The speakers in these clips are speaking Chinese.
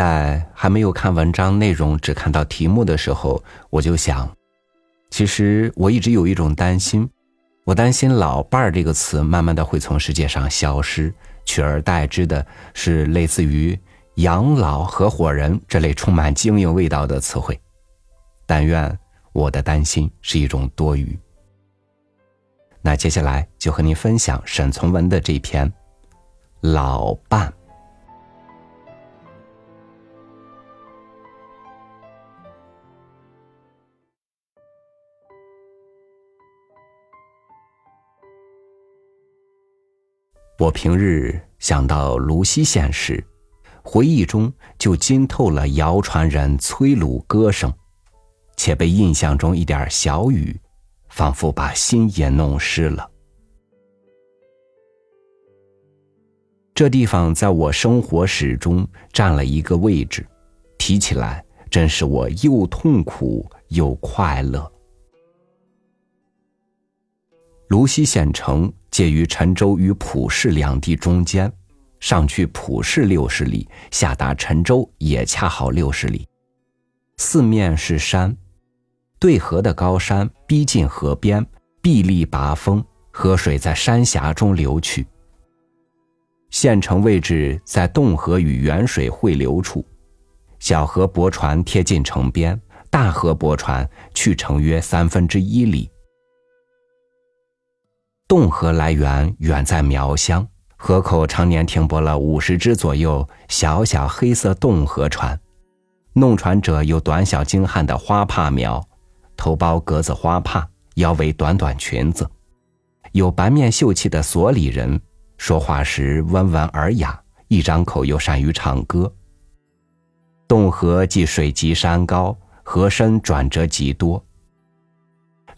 在还没有看文章内容，只看到题目的时候，我就想，其实我一直有一种担心，我担心“老伴儿”这个词慢慢的会从世界上消失，取而代之的是类似于“养老合伙人”这类充满经营味道的词汇。但愿我的担心是一种多余。那接下来就和您分享沈从文的这篇《老伴》。我平日想到泸溪县时，回忆中就浸透了谣传人催鲁歌声，且被印象中一点小雨，仿佛把心也弄湿了。这地方在我生活史中占了一个位置，提起来真是我又痛苦又快乐。泸溪县城。介于陈州与普氏两地中间，上去普氏六十里，下达陈州也恰好六十里。四面是山，对河的高山逼近河边，壁立拔峰，河水在山峡中流去。县城位置在洞河与沅水汇流处，小河泊船贴近城边，大河泊船去城约三分之一里。洞河来源远在苗乡，河口常年停泊了五十只左右小小黑色洞河船，弄船者有短小精悍的花帕苗，头包格子花帕，腰围短短裙子；有白面秀气的所里人，说话时温文尔雅，一张口又善于唱歌。洞河既水急山高，河深转折极多。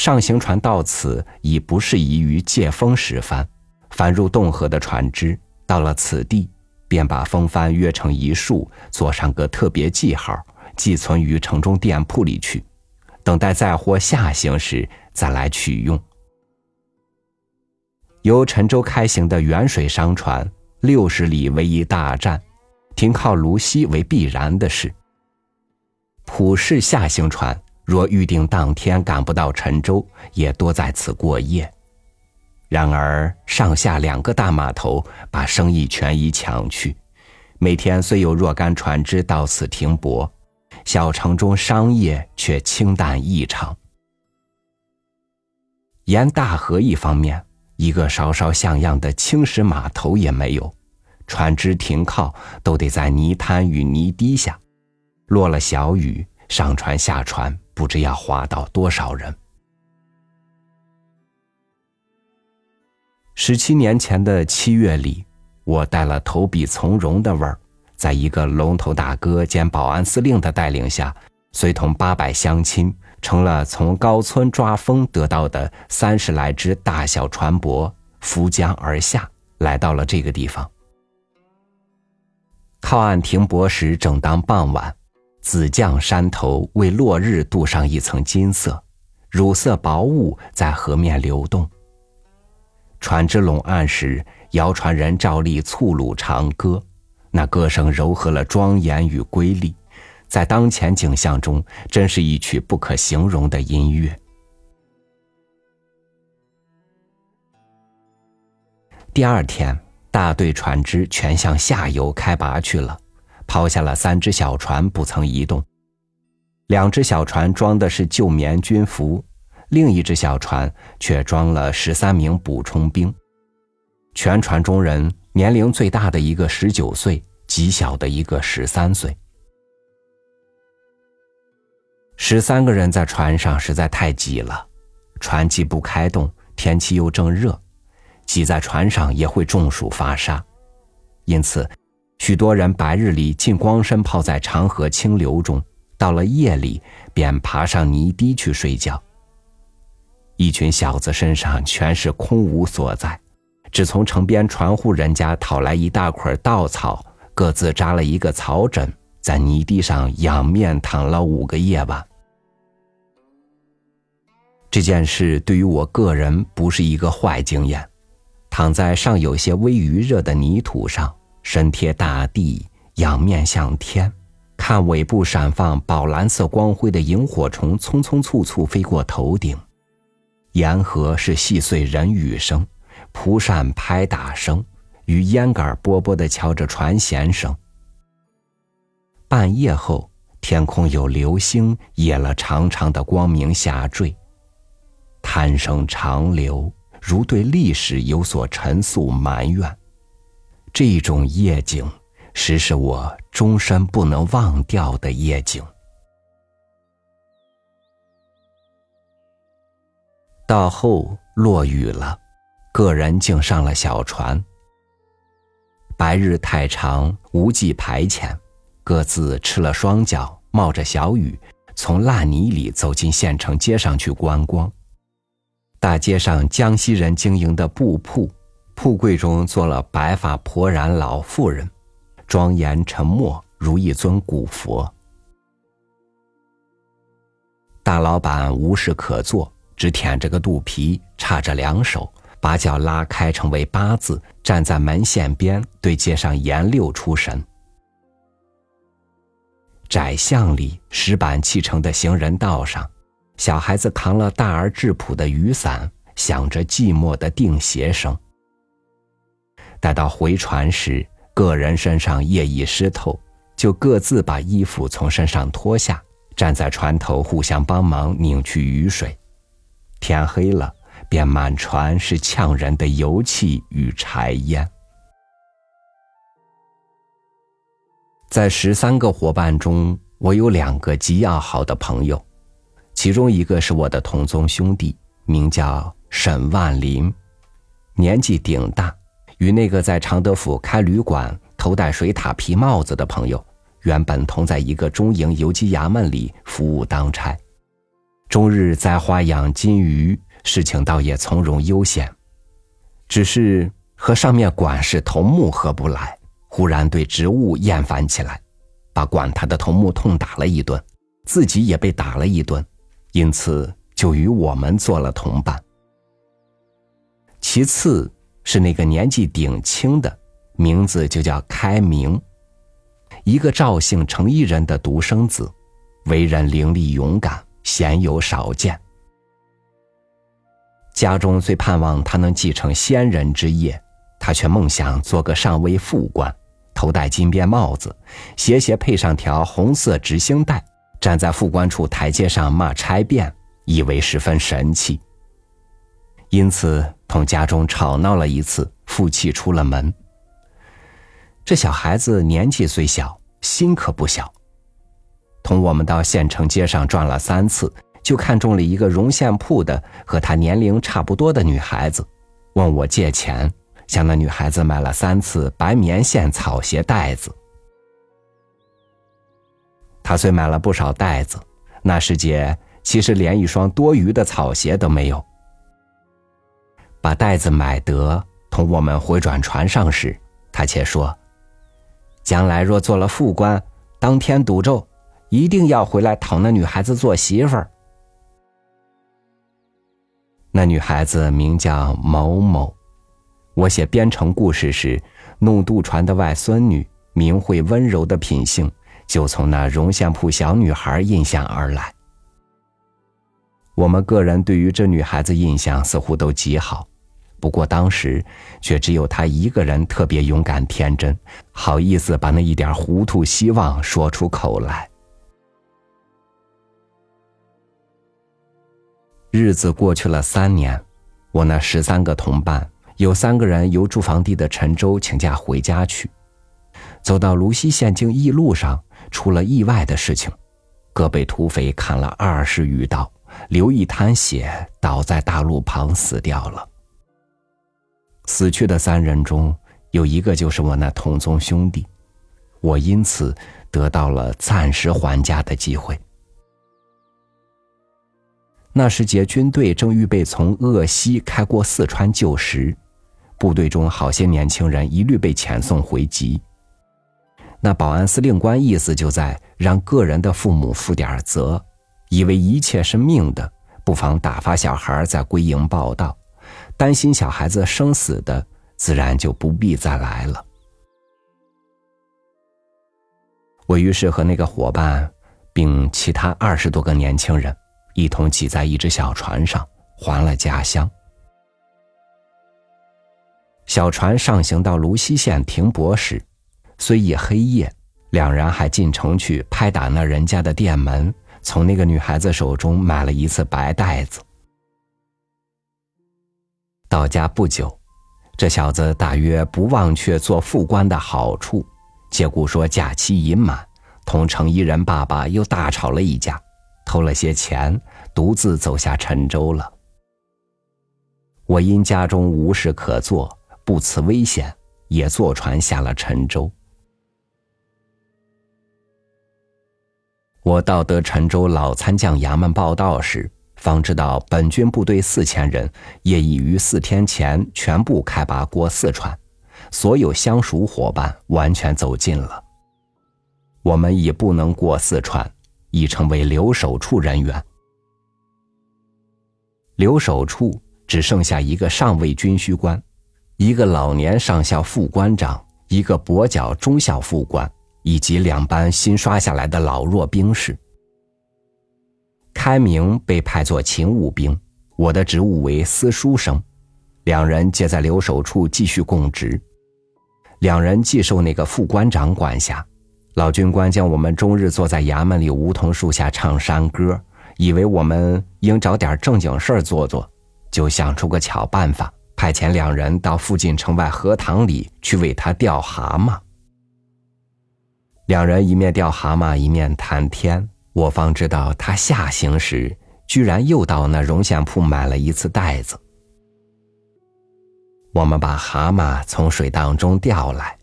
上行船到此已不适宜于借风时帆，凡入洞河的船只到了此地，便把风帆约成一束，做上个特别记号，寄存于城中店铺里去，等待载货下行时再来取用。由陈州开行的远水商船，六十里为一大站，停靠泸溪为必然的事。普氏下行船。若预定当天赶不到陈州，也多在此过夜。然而上下两个大码头把生意全已抢去，每天虽有若干船只到此停泊，小城中商业却清淡异常。沿大河一方面，一个稍稍像样的青石码头也没有，船只停靠都得在泥滩与泥堤下，落了小雨，上船下船。不知要划到多少人。十七年前的七月里，我带了投笔从戎的味儿，在一个龙头大哥兼保安司令的带领下，随同八百乡亲，乘了从高村抓风得到的三十来只大小船舶，浮江而下，来到了这个地方。靠岸停泊时，正当傍晚。紫绛山头为落日镀上一层金色，乳色薄雾在河面流动。船只拢岸时，谣传人照例促鲁长歌，那歌声柔和了庄严与瑰丽，在当前景象中，真是一曲不可形容的音乐。第二天，大队船只全向下游开拔去了。抛下了三只小船，不曾移动。两只小船装的是旧棉军服，另一只小船却装了十三名补充兵。全船中人年龄最大的一个十九岁，极小的一个十三岁。十三个人在船上实在太挤了，船既不开动，天气又正热，挤在船上也会中暑发烧，因此。许多人白日里尽光身泡在长河清流中，到了夜里便爬上泥堤去睡觉。一群小子身上全是空无所在，只从城边船户人家讨来一大捆稻草，各自扎了一个草枕，在泥地上仰面躺了五个夜晚。这件事对于我个人不是一个坏经验，躺在尚有些微余热的泥土上，身贴大地，仰面向天，看尾部闪放宝蓝色光辉的萤火虫匆匆簇簇飞过头顶。沿河是细碎人语声，蒲扇拍打声，与烟杆波波的敲着船舷声。半夜后，天空有流星也了长长的光明下坠。叹声长流，如对历史有所陈诉埋怨。这种夜景，实是我终身不能忘掉的夜景。到后落雨了，个人竟上了小船。白日太长，无计排遣，各自吃了双脚，冒着小雨，从烂泥里走进县城街上去观光。大街上江西人经营的布铺，铺柜中坐了白发婆然老妇人，庄严沉默，如一尊古佛。大老板无事可做。只舔着个肚皮，叉着两手，把脚拉开成为八字，站在门线边，对街上研溜出神。窄巷里石板砌成的行人道上，小孩子扛了大而质朴的雨伞，响着寂寞的定鞋声。待到回船时，个人身上液已湿透，就各自把衣服从身上脱下，站在船头互相帮忙拧去雨水。天黑了，便满船是呛人的油气与柴烟。在十三个伙伴中，我有两个极要好的朋友，其中一个是我的同宗兄弟，名叫沈万林，年纪顶大，与那个在常德府开旅馆、头戴水獭皮帽子的朋友，原本同在一个中营游击衙门里服务当差。终日栽花养金鱼，事情倒也从容悠闲，只是和上面管事头目合不来，忽然对职务厌烦起来，把管他的头目痛打了一顿，自己也被打了一顿，因此就与我们做了同伴。其次是那个年纪顶轻的，名字就叫开明，一个赵姓程一人的独生子，为人伶俐勇敢。鲜有少见。家中最盼望他能继承先人之业，他却梦想做个上尉副官，头戴金边帽子，斜斜配上条红色直星带，站在副官处台阶上骂差便，以为十分神气。因此同家中吵闹了一次，负气出了门。这小孩子年纪虽小，心可不小。同我们到县城街上转了三次，就看中了一个绒线铺的和他年龄差不多的女孩子，问我借钱，向那女孩子买了三次白棉线草鞋带子。他虽买了不少带子，那时节其实连一双多余的草鞋都没有。把袋子买得，同我们回转船上时，他且说：“将来若做了副官，当天赌咒。”一定要回来讨那女孩子做媳妇儿。那女孩子名叫某某，我写编程故事时，弄渡船的外孙女，明慧温柔的品性，就从那绒线铺小女孩印象而来。我们个人对于这女孩子印象似乎都极好，不过当时却只有他一个人特别勇敢天真，好意思把那一点糊涂希望说出口来。日子过去了三年，我那十三个同伴有三个人由住房地的陈州请假回家去，走到泸溪县境驿路上，出了意外的事情，各被土匪砍了二十余刀，流一滩血，倒在大路旁死掉了。死去的三人中有一个就是我那同宗兄弟，我因此得到了暂时还家的机会。那时节，军队正预备从鄂西开过四川旧时，部队中好些年轻人一律被遣送回籍。那保安司令官意思就在让个人的父母负点责，以为一切是命的，不妨打发小孩在归营报道，担心小孩子生死的，自然就不必再来了。我于是和那个伙伴，并其他二十多个年轻人，一同挤在一只小船上，还了家乡。小船上行到泸溪县停泊时，虽已黑夜，两人还进城去拍打那人家的店门，从那个女孩子手中买了一次白袋子。到家不久，这小子大约不忘却做副官的好处。借故说假期已满，同程一人爸爸又大吵了一架，偷了些钱，独自走下沉舟了。我因家中无事可做，不辞危险，也坐船下了沉舟。我到得沉州老参将衙门报道时，方知道本军部队四千人，业已于四天前全部开拔过四川。所有相熟伙伴完全走尽了。我们已不能过四川，已成为留守处人员。留守处只剩下一个上尉军需官，一个老年上校副官长，一个跛脚中校副官，以及两班新刷下来的老弱兵士。开明被派作勤务兵，我的职务为司书生，两人皆在留守处继续供职。两人既受那个副官长管辖，老军官将我们终日坐在衙门里梧桐树下唱山歌，以为我们应找点正经事儿做做，就想出个巧办法，派遣两人到附近城外荷塘里去为他钓蛤蟆。两人一面钓蛤蟆，一面谈天，我方知道他下行时居然又到那绒线铺买了一次袋子。我们把蛤蟆从水当中钓来，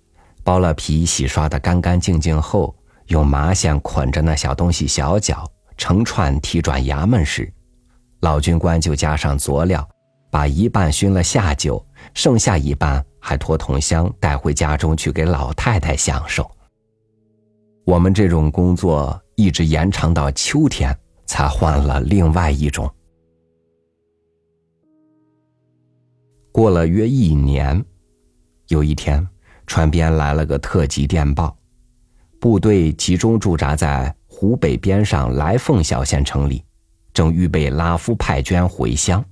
剥了皮，洗刷的干干净净后，用麻线捆着那小东西小脚，成串提转衙门时，老军官就加上佐料，把一半熏了下酒，剩下一半还拖桶箱带回家中去给老太太享受。我们这种工作一直延长到秋天，才换了另外一种。过了约一年，有一天，船边来了个特急电报，部队集中驻扎在湖北边上来凤小县城里，正预备拉夫派捐回乡。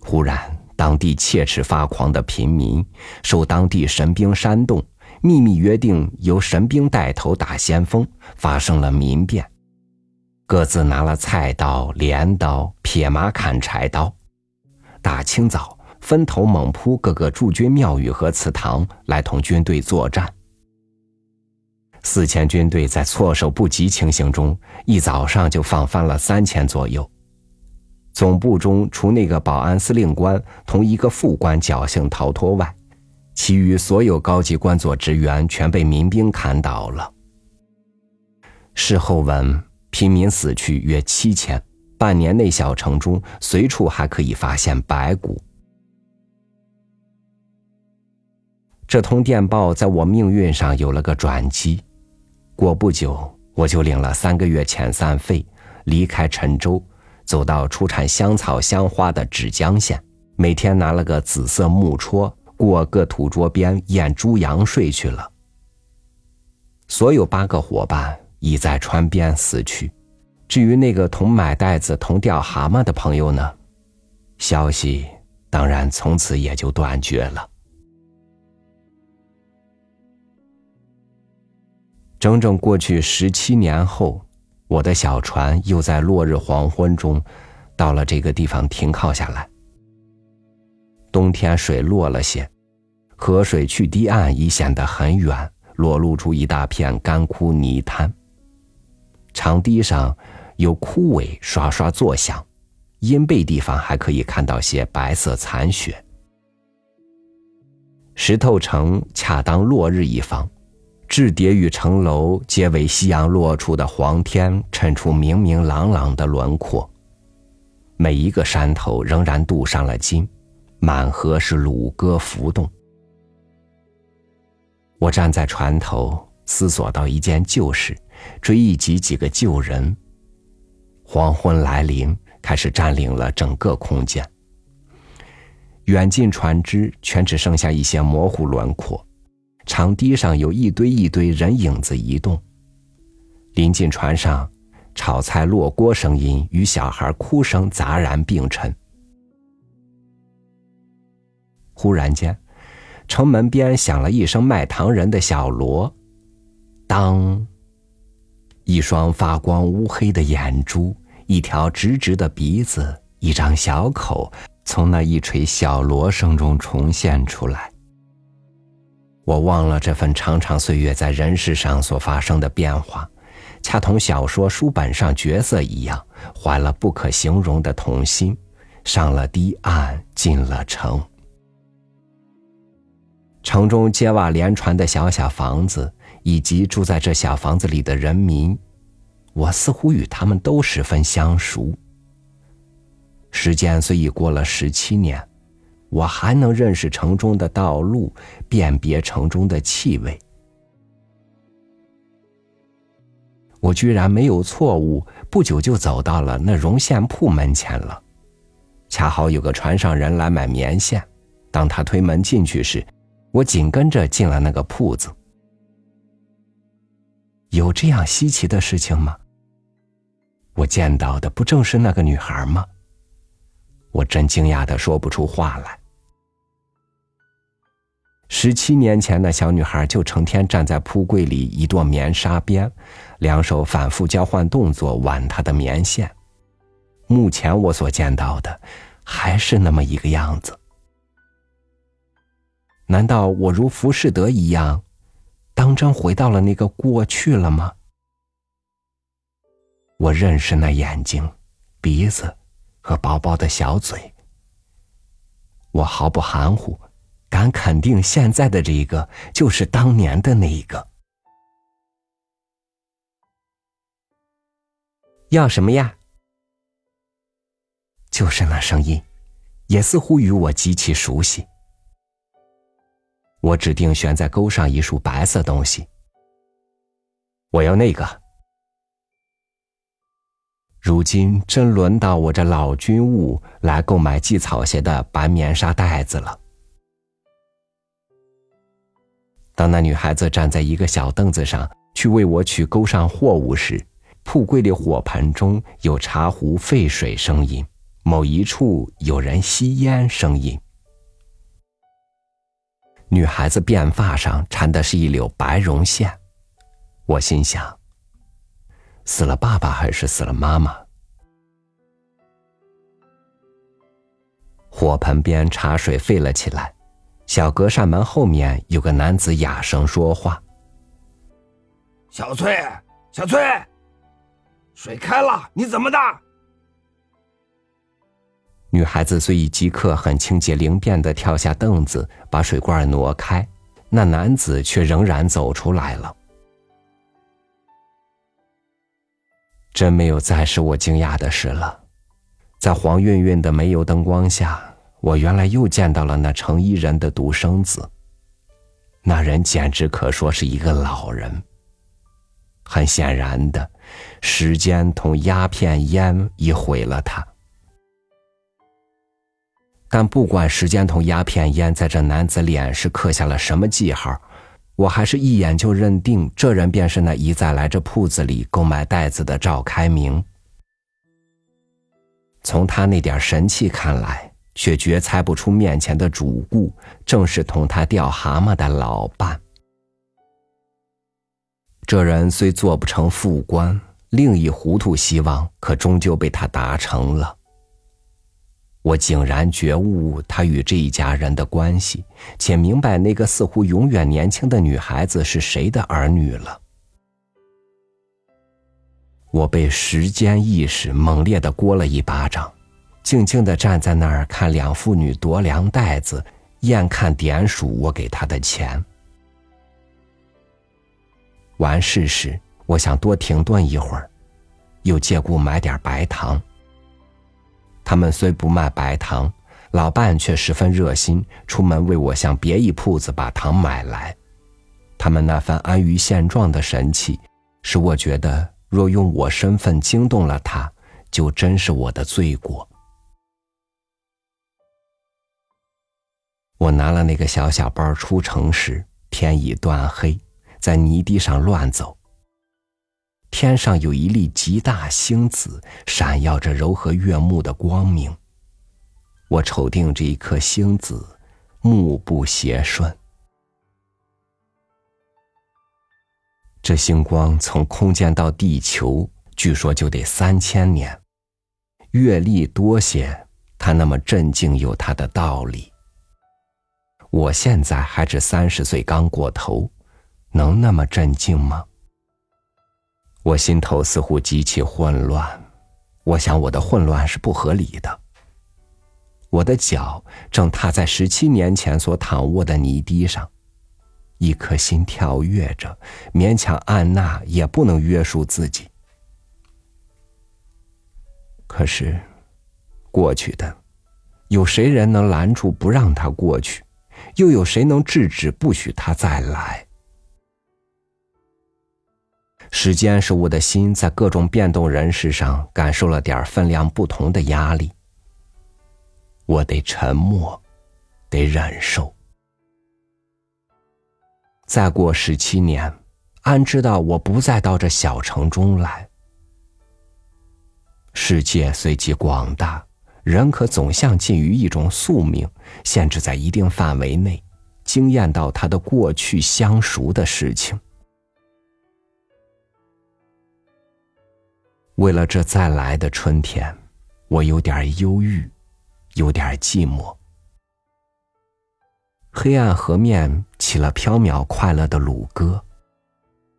忽然，当地切齿发狂的平民受当地神兵煽动，秘密约定由神兵带头打先锋，发生了民变，各自拿了菜刀、镰刀、撇马砍柴刀。大清早，分头猛扑各个驻军庙宇和祠堂，来同军队作战。四千军队在措手不及情形中，一早上就放翻了三千左右。总部中除那个保安司令官同一个副官侥幸逃脱外，其余所有高级官佐职员全被民兵砍倒了。事后闻，平民死去约七千。半年内，小城中随处还可以发现白骨。这通电报在我命运上有了个转机。过不久，我就领了三个月遣散费，离开陈州，走到出产香草香花的芷江县，每天拿了个紫色木戳，过个土桌边验猪羊睡去了。所有八个伙伴已在川边死去。至于那个同买袋子、同钓蛤蟆的朋友呢？消息当然从此也就断绝了。整整过去十七年后，我的小船又在落日黄昏中，到了这个地方停靠下来。冬天水落了些，河水去堤岸已显得很远，裸露出一大片干枯泥滩。长堤上。有枯萎刷刷作响，阴背地方还可以看到些白色残雪。石头城恰当落日一方，雉叠与城楼皆为夕阳落处的黄天衬出明明朗朗的轮廓。每一个山头仍然镀上了金，满河是橹歌浮动。我站在船头，思索到一件旧事，追忆起几个旧人。黄昏来临，开始占领了整个空间。远近船只全只剩下一些模糊轮廓，长堤上有一堆一堆人影子移动。临近船上，炒菜落锅声音与小孩哭声杂然并陈。忽然间，城门边响了一声卖糖人的小锣，当。一双发光乌黑的眼珠，一条直直的鼻子，一张小口，从那一锤小锣声中重现出来。我忘了这份长长岁月在人世上所发生的变化，恰同小说书本上角色一样，怀了不可形容的童心，上了堤岸，进了城。城中街瓦连船的小小房子。以及住在这小房子里的人民，我似乎与他们都十分相熟。时间虽已过了十七年，我还能认识城中的道路，辨别城中的气味。我居然没有错误，不久就走到了那绒线铺门前了。恰好有个船上人来买棉线，当他推门进去时，我紧跟着进了那个铺子。有这样稀奇的事情吗？我见到的不正是那个女孩吗？我真惊讶的说不出话来。十七年前，那小女孩就成天站在铺柜里一垛棉纱边，两手反复交换动作挽她的棉线。目前我所见到的，还是那么一个样子。难道我如浮士德一样？当真回到了那个过去了吗？我认识那眼睛、鼻子和薄薄的小嘴。我毫不含糊，敢肯定现在的这一个就是当年的那一个。要什么呀？就是那声音，也似乎与我极其熟悉。我指定悬在钩上一束白色东西。我要那个。如今真轮到我这老军务来购买系草鞋的白棉纱袋子了。当那女孩子站在一个小凳子上去为我取钩上货物时，铺柜里火盆中有茶壶沸水声音，某一处有人吸烟声音。女孩子辫发上缠的是一绺白绒线，我心想：死了爸爸还是死了妈妈？火盆边茶水沸了起来，小隔扇门后面有个男子哑声说话：“小翠，小翠，水开了，你怎么的？”女孩子虽已即刻很清洁灵便的跳下凳子，把水罐挪开，那男子却仍然走出来了。真没有再使我惊讶的事了，在黄晕晕的煤油灯光下，我原来又见到了那成衣人的独生子。那人简直可说是一个老人。很显然的，时间同鸦片烟已毁了他。但不管时间同鸦片烟在这男子脸是刻下了什么记号，我还是一眼就认定这人便是那一再来这铺子里购买袋子的赵开明。从他那点神气看来，却绝猜不出面前的主顾正是同他钓蛤蟆的老伴。这人虽做不成副官，另一糊涂希望可终究被他达成了。我竟然觉悟他与这一家人的关系，且明白那个似乎永远年轻的女孩子是谁的儿女了。我被时间意识猛烈的掴了一巴掌，静静的站在那儿看两妇女夺粮袋子，眼看点数我给他的钱。完事时，我想多停顿一会儿，又借故买点白糖。他们虽不卖白糖，老伴却十分热心，出门为我向别一铺子把糖买来。他们那番安于现状的神气，使我觉得若用我身份惊动了他，就真是我的罪过。我拿了那个小小包出城时，天已断黑，在泥地上乱走。天上有一粒极大星子，闪耀着柔和悦目的光明。我瞅定这一颗星子，目不斜顺。这星光从空间到地球，据说就得三千年。阅历多些，它那么镇静，有它的道理。我现在还只三十岁刚过头，能那么镇静吗？我心头似乎极其混乱，我想我的混乱是不合理的。我的脚正踏在十七年前所躺卧的泥地上。一颗心跳跃着，勉强按捺也不能约束自己。可是，过去的，有谁人能拦住不让他过去？又有谁能制止不许他再来？时间使我的心在各种变动人事上感受了点分量不同的压力。我得沉默，得忍受。再过十七年，安知道我不再到这小城中来。世界虽极广大，人可总像近于一种宿命，限制在一定范围内，经验到他的过去相熟的事情。为了这再来的春天，我有点忧郁，有点寂寞。黑暗河面起了飘渺快乐的橹歌，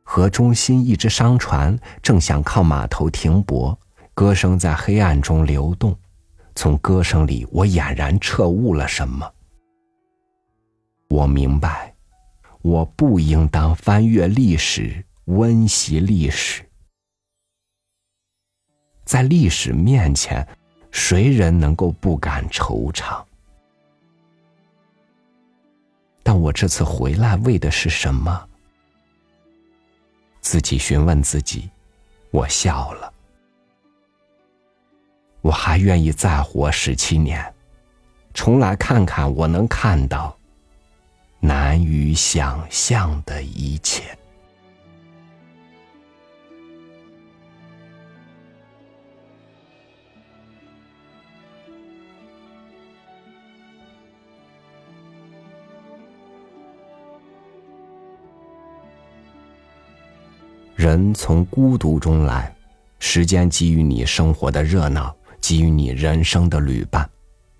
河中心一只商船正想靠码头停泊，歌声在黑暗中流动。从歌声里，我俨然彻悟了什么。我明白，我不应当翻阅历史，温习历史。在历史面前，谁人能够不感惆怅？但我这次回来为的是什么？自己询问自己，我笑了。我还愿意再活十七年，重来看看我能看到难于想象的一切。人从孤独中来，时间给予你生活的热闹，给予你人生的旅伴，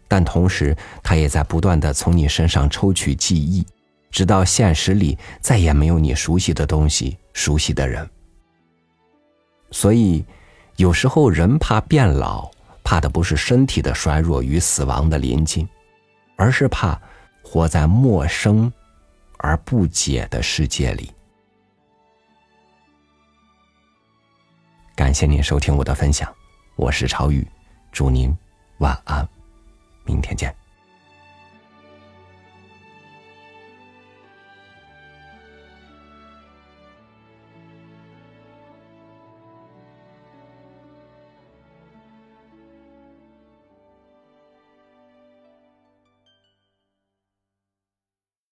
但同时，它也在不断的从你身上抽取记忆，直到现实里再也没有你熟悉的东西、熟悉的人。所以，有时候人怕变老，怕的不是身体的衰弱与死亡的临近，而是怕活在陌生而不解的世界里。感谢您收听我的分享，我是朝宇，祝您晚安，明天见。